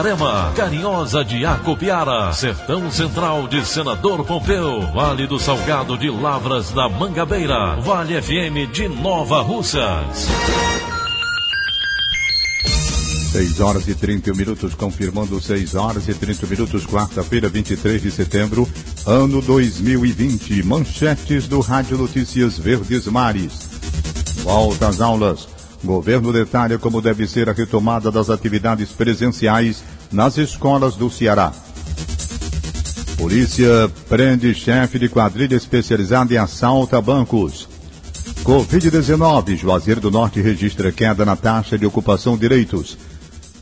Itarema, Carinhosa de Acopiara, Sertão Central de Senador Pompeu, Vale do Salgado de Lavras da Mangabeira, Vale FM de Nova Russas. 6 horas e 31 minutos, confirmando 6 horas e 30 minutos, quarta-feira, 23 de setembro, ano 2020. Manchetes do Rádio Notícias Verdes Mares. Volta às aulas. Governo detalha como deve ser a retomada das atividades presenciais nas escolas do Ceará. Polícia prende chefe de quadrilha especializada em assalto a bancos. Covid-19, Juazeiro do Norte registra queda na taxa de ocupação de leitos.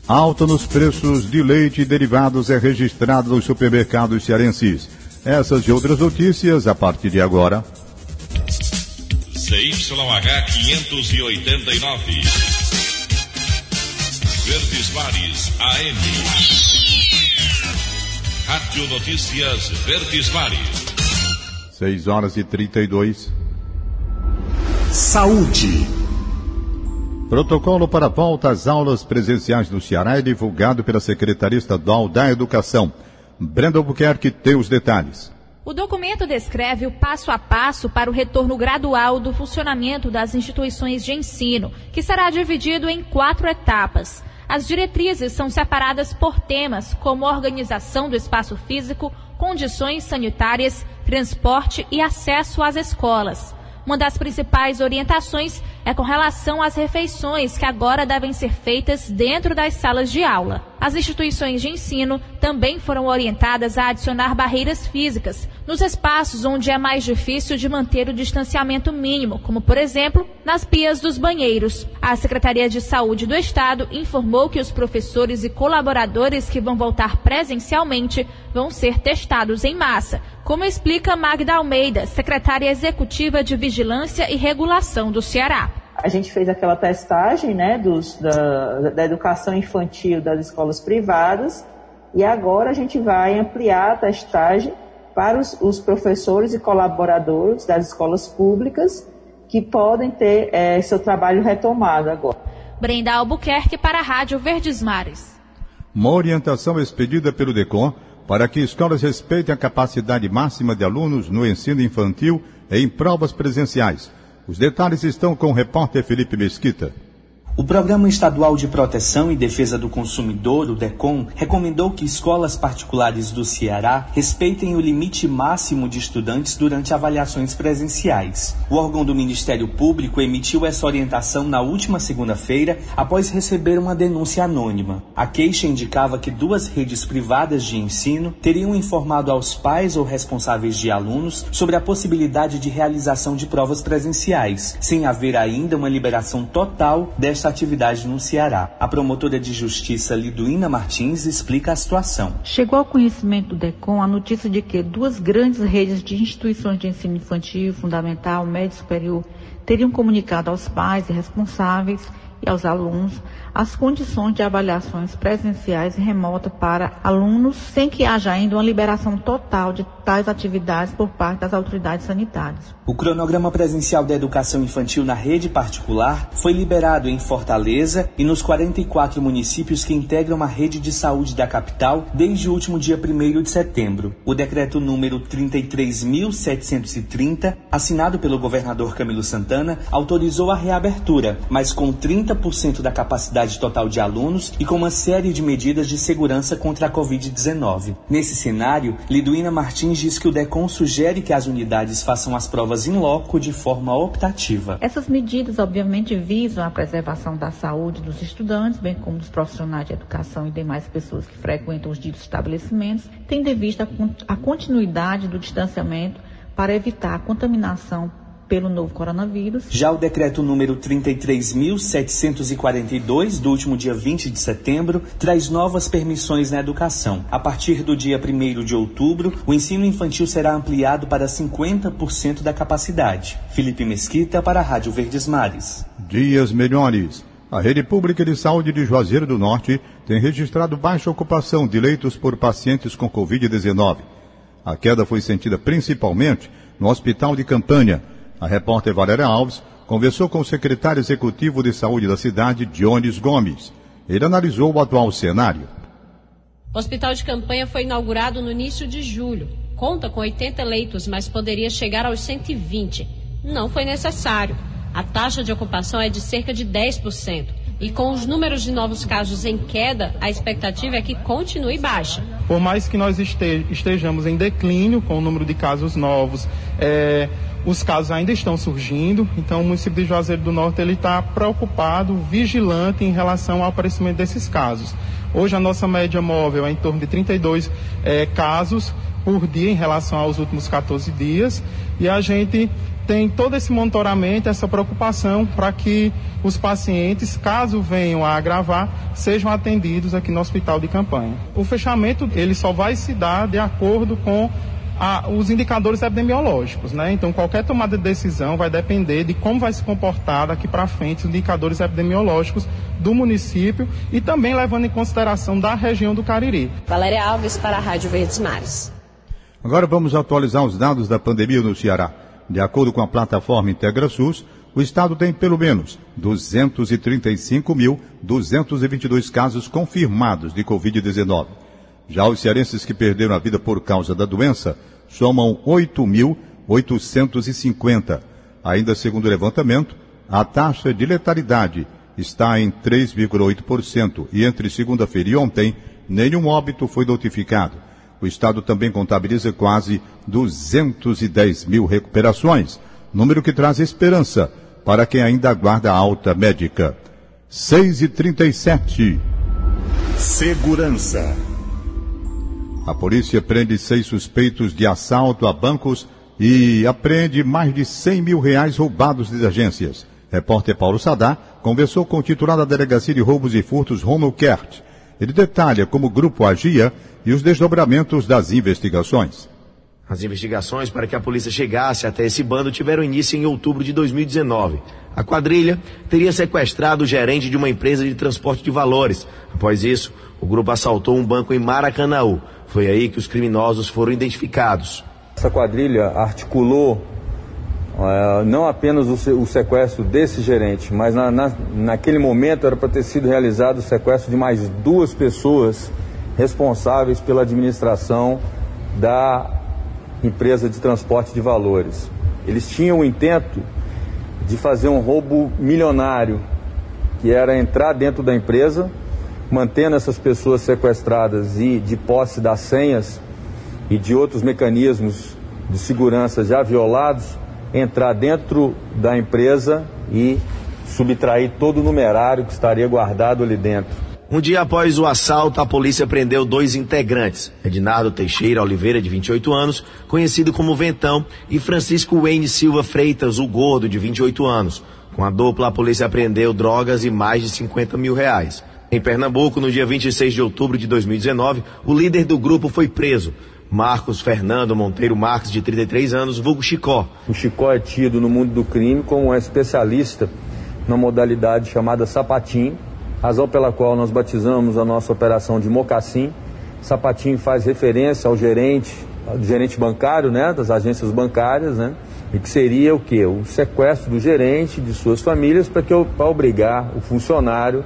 Alta nos preços de leite e derivados é registrado nos supermercados cearenses. Essas e outras notícias a partir de agora. CYH 589. Verdes Mares AM. Rádio Notícias Verdes Mares. 6 horas e 32. Saúde. Protocolo para volta às aulas presenciais no Ceará é divulgado pela Secretaria Estadual da Educação. Brenda Albuquerque tem os detalhes. O documento descreve o passo a passo para o retorno gradual do funcionamento das instituições de ensino, que será dividido em quatro etapas. As diretrizes são separadas por temas, como organização do espaço físico, condições sanitárias, transporte e acesso às escolas. Uma das principais orientações é com relação às refeições que agora devem ser feitas dentro das salas de aula. As instituições de ensino também foram orientadas a adicionar barreiras físicas nos espaços onde é mais difícil de manter o distanciamento mínimo, como por exemplo nas pias dos banheiros. A Secretaria de Saúde do Estado informou que os professores e colaboradores que vão voltar presencialmente vão ser testados em massa, como explica Magda Almeida, secretária executiva de Vigilância e Regulação do Ceará a gente fez aquela testagem né, dos, da, da educação infantil das escolas privadas e agora a gente vai ampliar a testagem para os, os professores e colaboradores das escolas públicas que podem ter é, seu trabalho retomado agora. Brenda Albuquerque para a Rádio Verdes Mares. Uma orientação expedida pelo DECOM para que escolas respeitem a capacidade máxima de alunos no ensino infantil em provas presenciais os detalhes estão com o repórter Felipe Mesquita. O Programa Estadual de Proteção e Defesa do Consumidor, o DECOM, recomendou que escolas particulares do Ceará respeitem o limite máximo de estudantes durante avaliações presenciais. O órgão do Ministério Público emitiu essa orientação na última segunda-feira após receber uma denúncia anônima. A queixa indicava que duas redes privadas de ensino teriam informado aos pais ou responsáveis de alunos sobre a possibilidade de realização de provas presenciais, sem haver ainda uma liberação total desta atividade no Ceará. A promotora de justiça Liduína Martins explica a situação. Chegou ao conhecimento do DECOM a notícia de que duas grandes redes de instituições de ensino infantil, fundamental, médio e superior teriam comunicado aos pais e responsáveis e aos alunos as condições de avaliações presenciais e remota para alunos, sem que haja ainda uma liberação total de tais atividades por parte das autoridades sanitárias. O cronograma presencial da educação infantil na rede particular foi liberado em Fortaleza e nos 44 municípios que integram a rede de saúde da capital desde o último dia 1 de setembro. O decreto número 33.730, assinado pelo governador Camilo Santana, autorizou a reabertura, mas com 30 30% da capacidade total de alunos e com uma série de medidas de segurança contra a Covid-19. Nesse cenário, Liduína Martins diz que o DECOM sugere que as unidades façam as provas em loco de forma optativa. Essas medidas, obviamente, visam a preservação da saúde dos estudantes, bem como dos profissionais de educação e demais pessoas que frequentam os ditos estabelecimentos, tendo em vista a continuidade do distanciamento para evitar a contaminação pelo novo coronavírus. Já o decreto número 33.742, do último dia 20 de setembro, traz novas permissões na educação. A partir do dia 1 de outubro, o ensino infantil será ampliado para 50% da capacidade. Felipe Mesquita para a Rádio Verdes Mares. Dias melhores. A rede pública de saúde de Juazeiro do Norte tem registrado baixa ocupação de leitos por pacientes com Covid-19. A queda foi sentida principalmente no hospital de campanha. A repórter Valéria Alves conversou com o secretário executivo de saúde da cidade, Dionis Gomes. Ele analisou o atual cenário. O hospital de campanha foi inaugurado no início de julho. Conta com 80 leitos, mas poderia chegar aos 120. Não foi necessário. A taxa de ocupação é de cerca de 10%. E com os números de novos casos em queda, a expectativa é que continue baixa. Por mais que nós estejamos em declínio com o número de casos novos, é, os casos ainda estão surgindo, então o município de Juazeiro do Norte ele está preocupado, vigilante em relação ao aparecimento desses casos. Hoje a nossa média móvel é em torno de 32 é, casos por dia em relação aos últimos 14 dias e a gente tem todo esse monitoramento, essa preocupação para que os pacientes, caso venham a agravar, sejam atendidos aqui no hospital de campanha. O fechamento ele só vai se dar de acordo com a, os indicadores epidemiológicos, né? Então qualquer tomada de decisão vai depender de como vai se comportar daqui para frente os indicadores epidemiológicos do município e também levando em consideração da região do Cariri. Valéria Alves para a Rádio Verdes Mares. Agora vamos atualizar os dados da pandemia no Ceará. De acordo com a plataforma IntegraSUS, o estado tem pelo menos 235.222 casos confirmados de Covid-19. Já os cearenses que perderam a vida por causa da doença somam 8.850. Ainda segundo o levantamento, a taxa de letalidade está em 3,8% e entre segunda-feira e ontem, nenhum óbito foi notificado. O Estado também contabiliza quase 210 mil recuperações, número que traz esperança para quem ainda aguarda alta médica. 6 e 37. Segurança. A polícia prende seis suspeitos de assalto a bancos e apreende mais de 100 mil reais roubados de agências. Repórter Paulo Sadá conversou com o titular da Delegacia de Roubos e Furtos, Romulo Kert. Ele detalha como o grupo agia e os desdobramentos das investigações. As investigações para que a polícia chegasse até esse bando tiveram início em outubro de 2019. A quadrilha teria sequestrado o gerente de uma empresa de transporte de valores. Após isso, o grupo assaltou um banco em Maracanaú. Foi aí que os criminosos foram identificados. Essa quadrilha articulou uh, não apenas o, o, sequestro desse gerente, mas na, na, naquele momento era para ter sido realizado o sequestro de mais duas pessoas responsáveis pela administração da empresa de transporte de valores. Eles tinham o intento de fazer um roubo milionário, que era entrar dentro da empresa, mantendo essas pessoas sequestradas e de posse das senhas e de outros mecanismos de segurança já violados, entrar dentro da empresa e subtrair todo o numerário que estaria guardado ali dentro. Um dia após o assalto, a polícia prendeu dois integrantes, Ednardo Teixeira Oliveira, de 28 anos, conhecido como Ventão, e Francisco Wayne Silva Freitas, o Gordo, de 28 anos. Com a dupla, a polícia apreendeu drogas e mais de 50 mil reais. Em Pernambuco, no dia 26 de outubro de 2019, o líder do grupo foi preso. Marcos Fernando Monteiro Marques, de 33 anos, vulgo Chicó. O Chicó é tido no mundo do crime como um especialista na modalidade chamada sapatinho, razão pela qual nós batizamos a nossa operação de Mocassim. Sapatinho faz referência ao gerente, ao gerente bancário, né, das agências bancárias, né, e que seria o que? O sequestro do gerente de suas famílias para que para obrigar o funcionário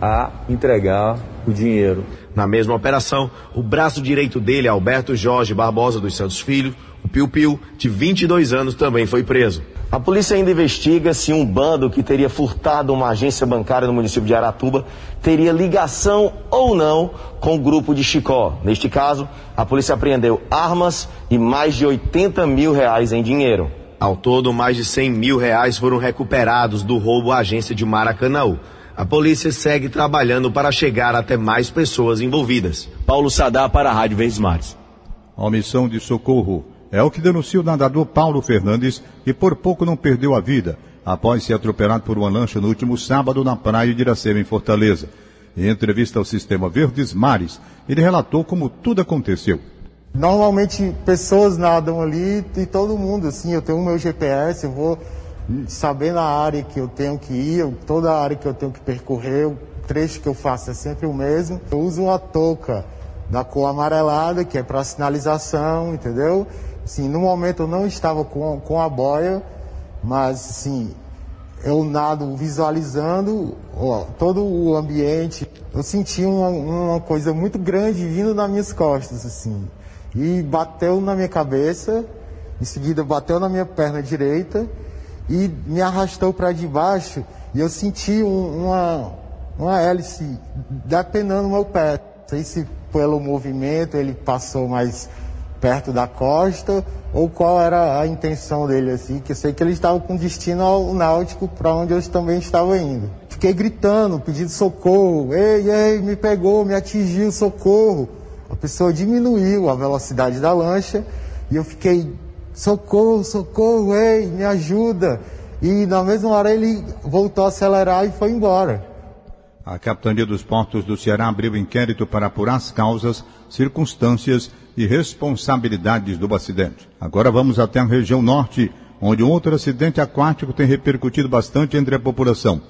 a entregar o dinheiro. Na mesma operação, o braço direito dele, Alberto Jorge Barbosa dos Santos Filho, o Piu Piu, de 22 anos, também foi preso. A polícia ainda investiga se um bando que teria furtado uma agência bancária no município de Aratuba teria ligação ou não com o grupo de Chicó. Neste caso, a polícia apreendeu armas e mais de 80 mil reais em dinheiro. Ao todo, mais de 100 mil reais foram recuperados do roubo à agência de Maracanaú. A polícia segue trabalhando para chegar até mais pessoas envolvidas. Paulo Sadá para a Rádio Verdes Mares. A missão de socorro é o que denuncia o nadador Paulo Fernandes, que por pouco não perdeu a vida após ser atropelado por uma lancha no último sábado na praia de Iracema, em Fortaleza. Em entrevista ao Sistema Verdes Mares, ele relatou como tudo aconteceu. Normalmente pessoas nadam ali e todo mundo, assim, eu tenho o meu GPS, eu vou sabendo a área que eu tenho que ir, toda a área que eu tenho que percorrer, o trecho que eu faço é sempre o mesmo. Eu uso uma touca da cor amarelada, que é para sinalização, entendeu? Sim, no momento eu não estava com, com a boia, mas sim, eu nado visualizando ó, todo o ambiente. Eu senti uma, uma coisa muito grande vindo nas minhas costas, assim. E bateu na minha cabeça, em seguida bateu na minha perna direita e me arrastou para debaixo e eu senti um, uma, uma hélice depenando meu pé. Não sei se pelo movimento ele passou mais perto da costa ou qual era a intenção dele assim, que eu sei que ele estava com destino ao náutico para onde eu também estava indo. Fiquei gritando, pedindo socorro, ei, ei, me pegou, me atingiu, socorro. A pessoa diminuiu a velocidade da lancha e eu fiquei socorro, socorro, ei, me ajuda. E na mesma hora ele voltou a acelerar e foi embora. A Capitania dos Portos do Ceará abriu inquérito para apurar as causas, circunstâncias e responsabilidades do acidente. Agora vamos até a região norte, onde um outro acidente aquático tem repercutido bastante entre a população.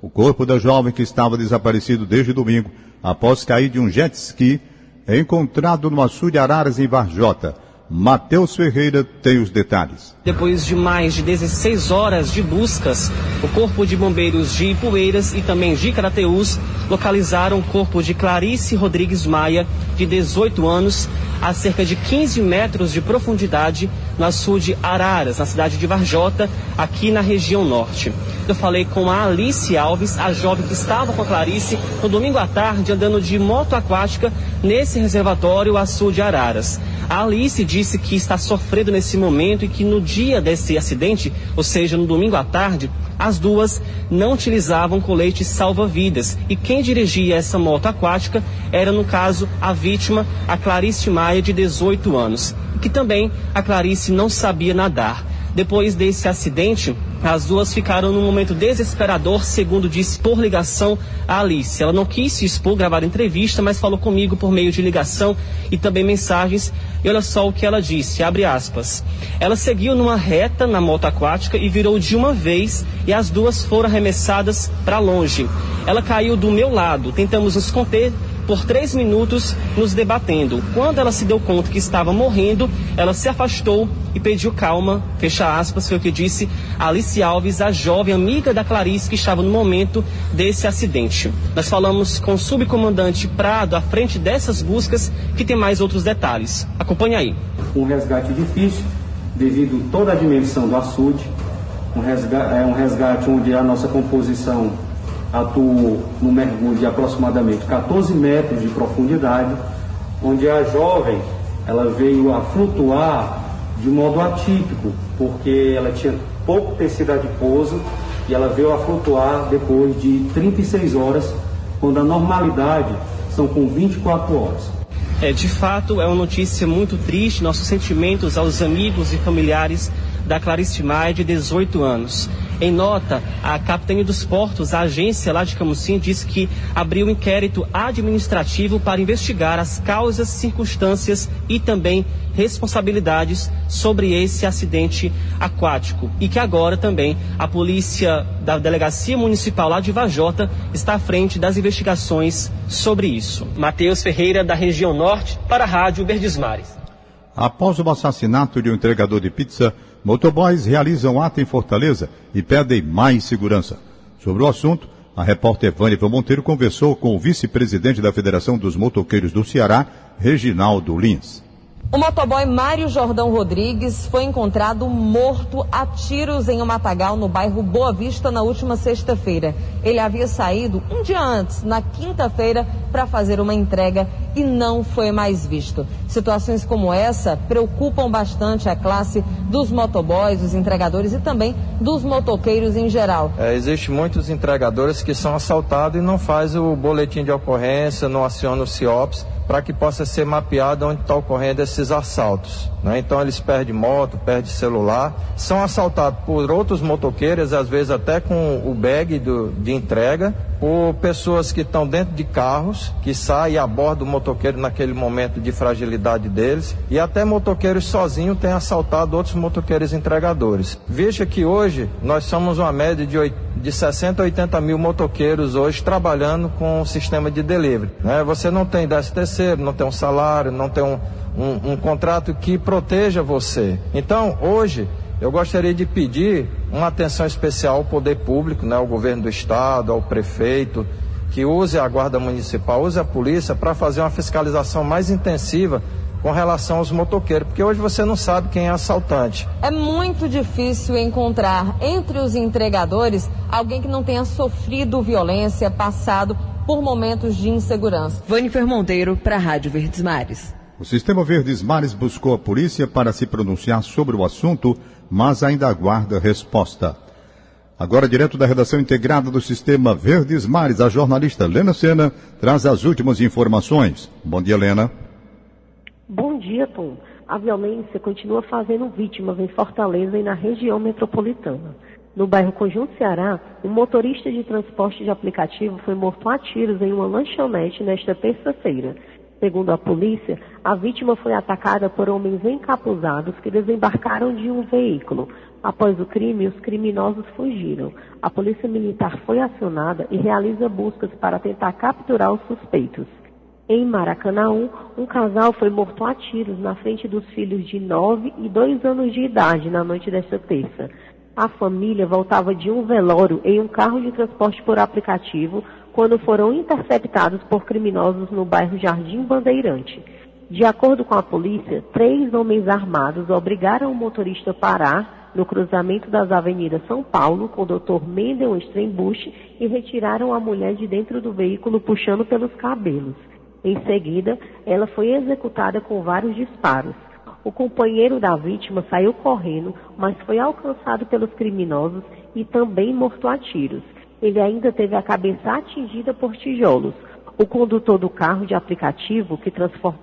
O corpo da jovem que estava desaparecido desde domingo, após cair de um jet ski, é encontrado no açude Araras, em Varjota. Matheus Ferreira tem os detalhes. Depois de mais de 16 horas de buscas, o Corpo de Bombeiros de Ipueiras e também de Carateus localizaram o corpo de Clarice Rodrigues Maia, de 18 anos, a cerca de 15 metros de profundidade no açude Araras, na cidade de Varjota, aqui na região norte. Eu falei com a Alice Alves, a jovem que estava com a Clarice no domingo à tarde andando de moto aquática nesse reservatório açude Araras. A Alice disse que está sofrendo nesse momento e que no dia desse acidente, ou seja, no domingo à tarde, as duas não utilizavam colete salva-vidas. E quem dirigia essa moto aquática era, no caso, a vítima, a Clarice Maia, de 18 anos, que também a Clarice não sabia nadar. Depois desse acidente, as duas ficaram num momento desesperador, segundo disse por ligação a Alice. Ela não quis se expor, gravar entrevista, mas falou comigo por meio de ligação e também mensagens. E olha só o que ela disse, abre aspas. Ela seguiu numa reta na moto aquática e virou de uma vez e as duas foram arremessadas para longe. Ela caiu do meu lado. Tentamos nos conter, por três minutos nos debatendo. Quando ela se deu conta que estava morrendo, ela se afastou e pediu calma, fecha aspas, foi o que disse Alice Alves, a jovem amiga da Clarice que estava no momento desse acidente. Nós falamos com o subcomandante Prado à frente dessas buscas, que tem mais outros detalhes. Acompanhe aí. Um resgate difícil, devido toda a dimensão do açude, um resgate, é um resgate onde a nossa composição atuou no mergulho de aproximadamente 14 metros de profundidade, onde a jovem ela veio a flutuar de modo atípico, porque ela tinha pouco tecido adiposo e ela veio a flutuar depois de 36 horas, quando a normalidade são com 24 horas. É, de fato, é uma notícia muito triste. Nossos sentimentos aos amigos e familiares da Clarice Maia, de 18 anos. Em nota, a Capitania dos Portos, a agência lá de Camusim, disse que abriu um inquérito administrativo para investigar as causas, circunstâncias e também responsabilidades sobre esse acidente aquático. E que agora também a polícia da Delegacia Municipal lá de Vajota está à frente das investigações sobre isso. Matheus Ferreira, da região norte, para a Rádio Verdesmares. Após o assassinato de um entregador de pizza, motoboys realizam ato em Fortaleza e pedem mais segurança. Sobre o assunto, a repórter Vânia Monteiro conversou com o vice-presidente da Federação dos Motoqueiros do Ceará, Reginaldo Lins. O motoboy Mário Jordão Rodrigues foi encontrado morto a tiros em um matagal no bairro Boa Vista na última sexta-feira. Ele havia saído um dia antes, na quinta-feira, para fazer uma entrega e não foi mais visto. Situações como essa preocupam bastante a classe dos motoboys, dos entregadores e também dos motoqueiros em geral. É, Existem muitos entregadores que são assaltados e não faz o boletim de ocorrência, não aciona o CIOPS para que possa ser mapeado onde está ocorrendo esses assaltos. Né? Então eles perdem moto, perdem celular, são assaltados por outros motoqueiros, às vezes até com o bag do, de entrega, por pessoas que estão dentro de carros, que saem e abordam o motoqueiro naquele momento de fragilidade deles, e até motoqueiros sozinhos têm assaltado outros motoqueiros entregadores. Veja que hoje nós somos uma média de, 8, de 60 a 80 mil motoqueiros hoje trabalhando com o sistema de delivery. Né? Você não tem 10 terceiro, não tem um salário, não tem um, um, um contrato que proteja você. Então, hoje, eu gostaria de pedir uma atenção especial ao poder público, né, ao governo do estado, ao prefeito, que use a guarda municipal, use a polícia para fazer uma fiscalização mais intensiva com relação aos motoqueiros, porque hoje você não sabe quem é assaltante. É muito difícil encontrar entre os entregadores alguém que não tenha sofrido violência, passado por momentos de insegurança. Vanifer Monteiro para a Rádio Verdes Mares. O Sistema Verdes Mares buscou a polícia para se pronunciar sobre o assunto, mas ainda aguarda resposta. Agora, direto da redação integrada do Sistema Verdes Mares, a jornalista Lena Sena traz as últimas informações. Bom dia, Lena. Bom dia, Tom. A violência continua fazendo vítimas em Fortaleza e na região metropolitana. No bairro Conjunto Ceará, um motorista de transporte de aplicativo foi morto a tiros em uma lanchonete nesta terça-feira. Segundo a polícia, a vítima foi atacada por homens encapuzados que desembarcaram de um veículo. Após o crime, os criminosos fugiram. A polícia militar foi acionada e realiza buscas para tentar capturar os suspeitos. Em Maracanaú, um casal foi morto a tiros na frente dos filhos de 9 e 2 anos de idade na noite desta terça. A família voltava de um velório em um carro de transporte por aplicativo quando foram interceptados por criminosos no bairro Jardim Bandeirante. De acordo com a polícia, três homens armados obrigaram o motorista a parar no cruzamento das avenidas São Paulo com o Dr. Mendel Strenbusch e retiraram a mulher de dentro do veículo puxando pelos cabelos. Em seguida, ela foi executada com vários disparos. O companheiro da vítima saiu correndo, mas foi alcançado pelos criminosos e também morto a tiros. Ele ainda teve a cabeça atingida por tijolos. O condutor do carro de aplicativo que,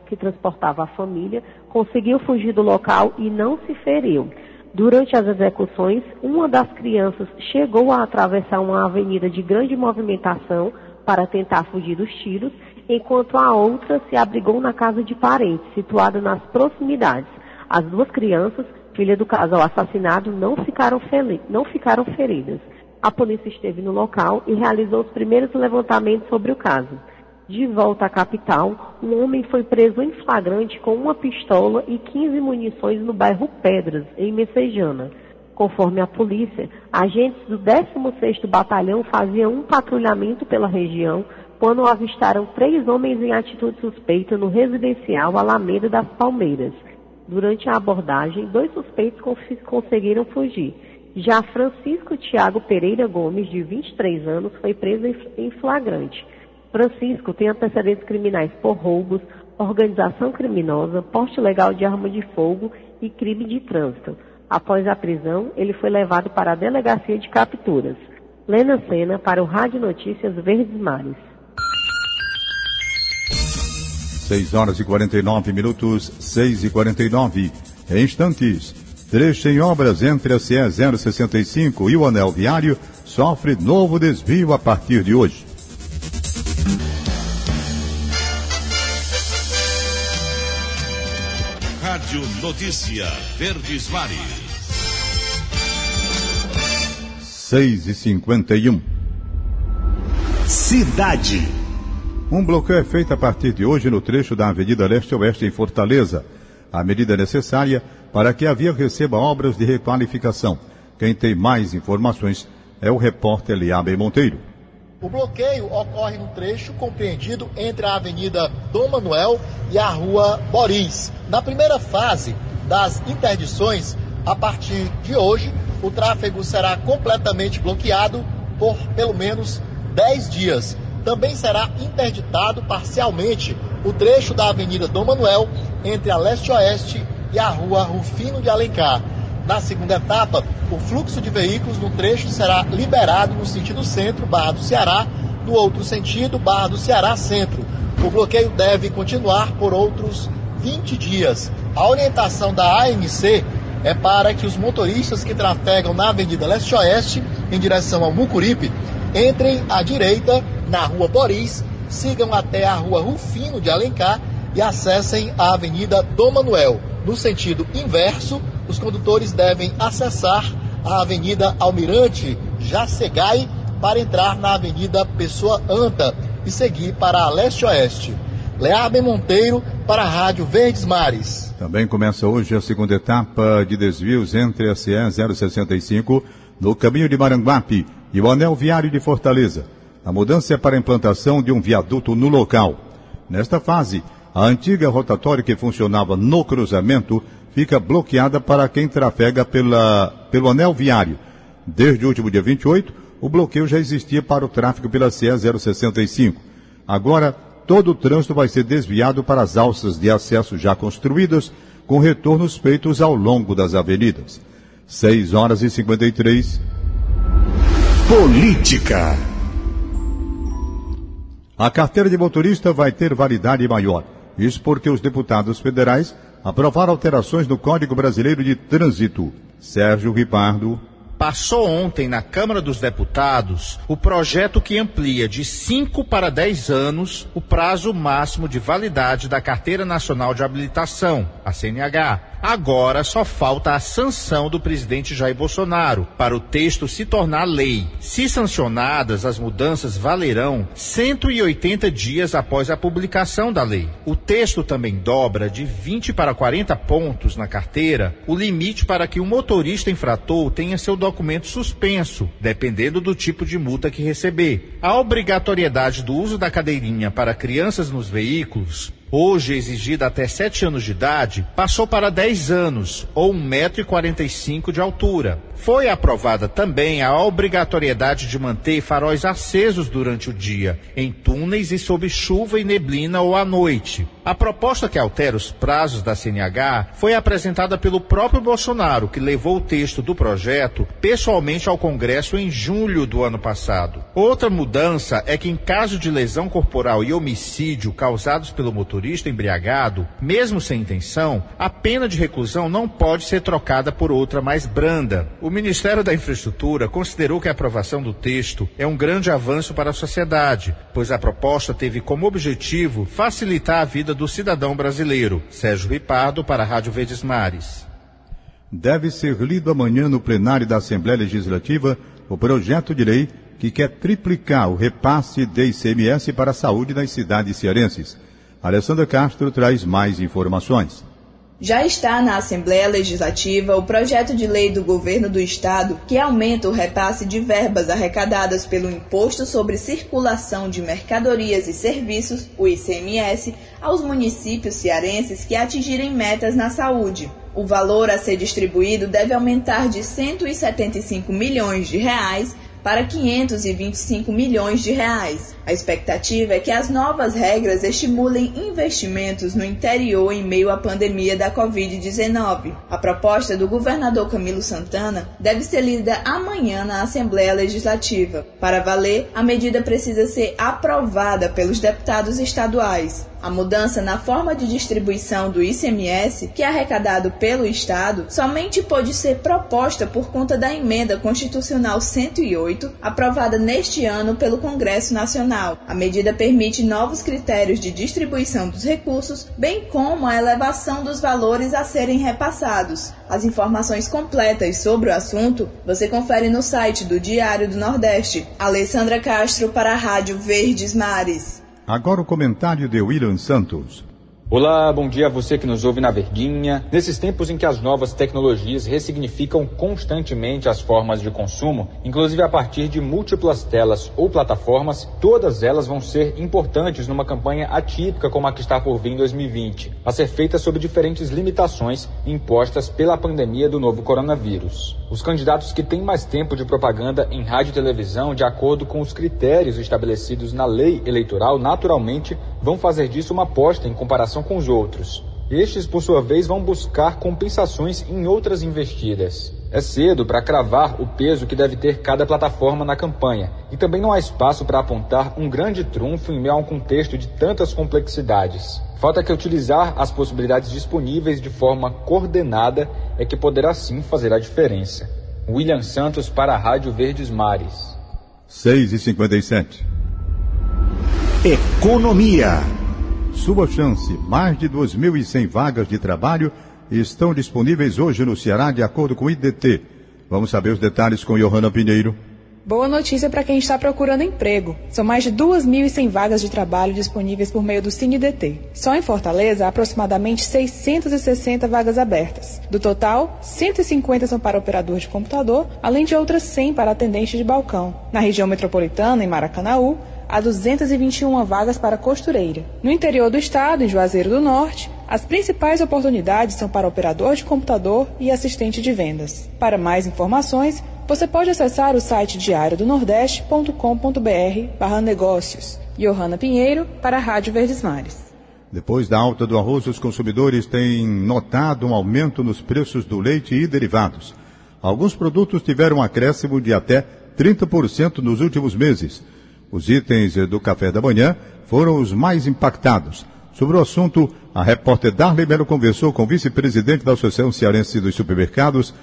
que, transportava a família conseguiu fugir do local e não se feriu. Durante as execuções, uma das crianças chegou a atravessar uma avenida de grande movimentação para tentar fugir dos tiros enquanto a outra se abrigou na casa de parentes, situada nas proximidades. As duas crianças, filha do casal assassinado, não ficaram, não ficaram feridas. A polícia esteve no local e realizou os primeiros levantamentos sobre o caso. De volta à capital, um homem foi preso em flagrante com uma pistola e 15 munições no bairro Pedras, em Messejana. Conforme a polícia, agentes do 16º Batalhão faziam um patrulhamento pela região quando avistaram três homens em atitude suspeita no residencial Alameda das Palmeiras. Durante a abordagem, dois suspeitos conseguiram fugir. Já Francisco Tiago Pereira Gomes, de 23 anos, foi preso em flagrante. Francisco tem antecedentes criminais por roubos, organização criminosa, porte legal de arma de fogo e crime de trânsito. Após a prisão, ele foi levado para a delegacia de capturas. Lena Sena para o Rádio Notícias Verdes Mares. 6 horas e 49 minutos, 6 e 49. Em instantes, trecho em obras entre a CE 065 e o anel viário sofre novo desvio a partir de hoje. Rádio Notícia Verdes Mares. 6 e 51. Cidade. Um bloqueio é feito a partir de hoje no trecho da Avenida Leste-Oeste em Fortaleza. A medida é necessária para que a via receba obras de requalificação. Quem tem mais informações é o repórter Liabe Monteiro. O bloqueio ocorre no trecho compreendido entre a Avenida Dom Manuel e a Rua Boris. Na primeira fase das interdições, a partir de hoje, o tráfego será completamente bloqueado por pelo menos 10 dias. Também será interditado parcialmente o trecho da Avenida Dom Manuel entre a leste-oeste e a Rua Rufino de Alencar. Na segunda etapa, o fluxo de veículos no trecho será liberado no sentido centro, Barra do Ceará, no outro sentido, Barra do Ceará Centro. O bloqueio deve continuar por outros 20 dias. A orientação da ANC é para que os motoristas que trafegam na Avenida Leste-Oeste, em direção ao Mucuripe, entrem à direita na Rua Boris, sigam até a Rua Rufino de Alencar e acessem a Avenida Dom Manuel. No sentido inverso, os condutores devem acessar a Avenida Almirante Jacegai para entrar na Avenida Pessoa Anta e seguir para a leste-oeste. Learben Monteiro para a Rádio Verdes Mares. Também começa hoje a segunda etapa de desvios entre a CE 065 no caminho de Maranguape e o anel viário de Fortaleza. A mudança é para a implantação de um viaduto no local. Nesta fase, a antiga rotatória que funcionava no cruzamento fica bloqueada para quem trafega pela, pelo anel viário. Desde o último dia 28, o bloqueio já existia para o tráfego pela CE 065. Agora, todo o trânsito vai ser desviado para as alças de acesso já construídas, com retornos feitos ao longo das avenidas. 6 horas e 53. Política. A carteira de motorista vai ter validade maior. Isso porque os deputados federais aprovaram alterações no Código Brasileiro de Trânsito. Sérgio Ripardo. Passou ontem na Câmara dos Deputados o projeto que amplia de 5 para 10 anos o prazo máximo de validade da Carteira Nacional de Habilitação, a CNH. Agora só falta a sanção do presidente Jair Bolsonaro para o texto se tornar lei. Se sancionadas, as mudanças valerão 180 dias após a publicação da lei. O texto também dobra de 20 para 40 pontos na carteira o limite para que o motorista infrator tenha seu documento suspenso, dependendo do tipo de multa que receber. A obrigatoriedade do uso da cadeirinha para crianças nos veículos hoje exigida até 7 anos de idade, passou para 10 anos, ou 1,45m de altura. Foi aprovada também a obrigatoriedade de manter faróis acesos durante o dia, em túneis e sob chuva e neblina ou à noite. A proposta que altera os prazos da CNH foi apresentada pelo próprio Bolsonaro, que levou o texto do projeto pessoalmente ao Congresso em julho do ano passado. Outra mudança é que, em caso de lesão corporal e homicídio causados pelo motorista embriagado, mesmo sem intenção, a pena de reclusão não pode ser trocada por outra mais branda. O Ministério da Infraestrutura considerou que a aprovação do texto é um grande avanço para a sociedade, pois a proposta teve como objetivo facilitar a vida do cidadão brasileiro. Sérgio Ripardo para a Rádio Verdes Mares. Deve ser lido amanhã no plenário da Assembleia Legislativa o projeto de lei que quer triplicar o repasse de ICMS para a saúde nas cidades cearenses. Alessandra Castro traz mais informações. Já está na Assembleia Legislativa o projeto de lei do governo do estado que aumenta o repasse de verbas arrecadadas pelo Imposto sobre Circulação de Mercadorias e Serviços, o ICMS, aos municípios cearenses que atingirem metas na saúde. O valor a ser distribuído deve aumentar de 175 milhões de reais para 525 milhões de reais. A expectativa é que as novas regras estimulem investimentos no interior em meio à pandemia da Covid-19. A proposta do governador Camilo Santana deve ser lida amanhã na Assembleia Legislativa. Para valer, a medida precisa ser aprovada pelos deputados estaduais. A mudança na forma de distribuição do ICMS, que é arrecadado pelo Estado, somente pode ser proposta por conta da emenda constitucional 108, aprovada neste ano pelo Congresso Nacional. A medida permite novos critérios de distribuição dos recursos, bem como a elevação dos valores a serem repassados. As informações completas sobre o assunto você confere no site do Diário do Nordeste. Alessandra Castro para a Rádio Verdes Mares. Agora o comentário de William Santos. Olá, bom dia a você que nos ouve na Verdinha. Nesses tempos em que as novas tecnologias ressignificam constantemente as formas de consumo, inclusive a partir de múltiplas telas ou plataformas, todas elas vão ser importantes numa campanha atípica como a que está por vir em 2020, a ser feita sob diferentes limitações impostas pela pandemia do novo coronavírus. Os candidatos que têm mais tempo de propaganda em rádio e televisão, de acordo com os critérios estabelecidos na lei eleitoral, naturalmente vão fazer disso uma aposta em comparação com os outros. Estes, por sua vez, vão buscar compensações em outras investidas. É cedo para cravar o peso que deve ter cada plataforma na campanha, e também não há espaço para apontar um grande trunfo em meio a um contexto de tantas complexidades. Falta que utilizar as possibilidades disponíveis de forma coordenada é que poderá sim fazer a diferença. William Santos para a Rádio Verdes Mares. 6 e 57 Economia. Sua chance, mais de 2.100 vagas de trabalho estão disponíveis hoje no Ceará, de acordo com o IDT. Vamos saber os detalhes com Johanna Pinheiro. Boa notícia para quem está procurando emprego. São mais de 2.100 vagas de trabalho disponíveis por meio do CineDT. Só em Fortaleza, há aproximadamente 660 vagas abertas. Do total, 150 são para operador de computador, além de outras 100 para atendente de balcão. Na região metropolitana, em Maracanaú, há 221 vagas para costureira. No interior do estado, em Juazeiro do Norte, as principais oportunidades são para operador de computador e assistente de vendas. Para mais informações, você pode acessar o site diariodonordeste.com.br barra negócios. Johanna Pinheiro, para a Rádio Verdes Mares. Depois da alta do arroz, os consumidores têm notado um aumento nos preços do leite e derivados. Alguns produtos tiveram um acréscimo de até 30% nos últimos meses. Os itens do café da manhã foram os mais impactados. Sobre o assunto, a repórter Darley Melo conversou com o vice-presidente da Associação Cearense dos Supermercados,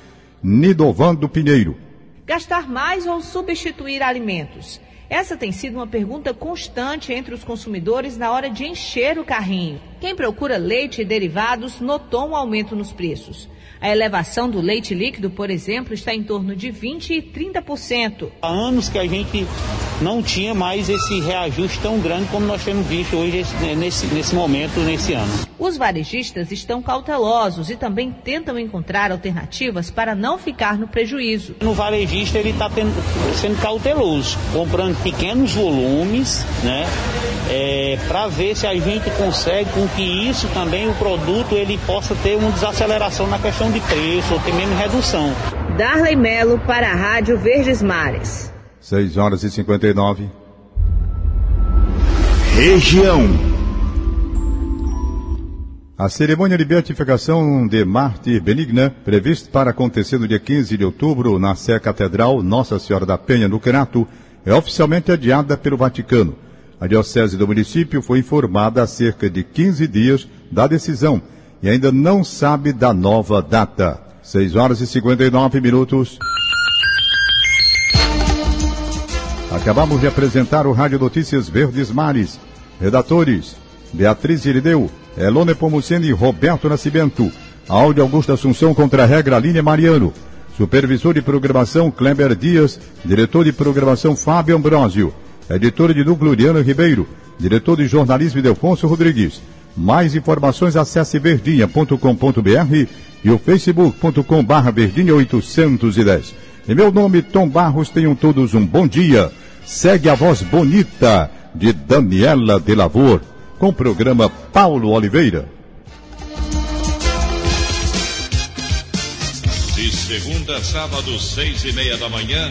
Nidovando Pinheiro. Gastar mais ou substituir alimentos? Essa tem sido uma pergunta constante entre os consumidores na hora de encher o carrinho. Quem procura leite e derivados notou um aumento nos preços. A elevação do leite líquido, por exemplo, está em torno de 20% e 30%. Há anos que a gente não tinha mais esse reajuste tão grande como nós temos visto hoje nesse, nesse momento, nesse ano. Os varejistas estão cautelosos e também tentam encontrar alternativas para não ficar no prejuízo. No varejista ele está sendo cauteloso, comprando pequenos volumes, né? É, para ver se a gente consegue com que isso também o produto ele possa ter uma desaceleração na questão de preço ou ter menos redução. Darley Melo para a Rádio Verdes Mares. 6 horas e 59. Região. A cerimônia de beatificação de Marte Benigna, prevista para acontecer no dia 15 de outubro na Sé Catedral Nossa Senhora da Penha, no Crato, é oficialmente adiada pelo Vaticano. A Diocese do município foi informada há cerca de 15 dias da decisão e ainda não sabe da nova data. 6 horas e 59 minutos. Acabamos de apresentar o Rádio Notícias Verdes Mares. Redatores: Beatriz Irideu, Elone Pomuceni e Roberto Nascimento. Áudio Augusto Assunção contra a regra Línia Mariano. Supervisor de programação Kleber Dias. Diretor de programação Fábio Ambrosio. Editor de núcleo Ribeiro. Diretor de jornalismo Delfonso Rodrigues. Mais informações acesse verdinha.com.br e o facebook.com barra verdinha 810. Em meu nome, Tom Barros, tenham todos um bom dia. Segue a voz bonita de Daniela de Lavor, com o programa Paulo Oliveira. De segunda a sábado, seis e meia da manhã,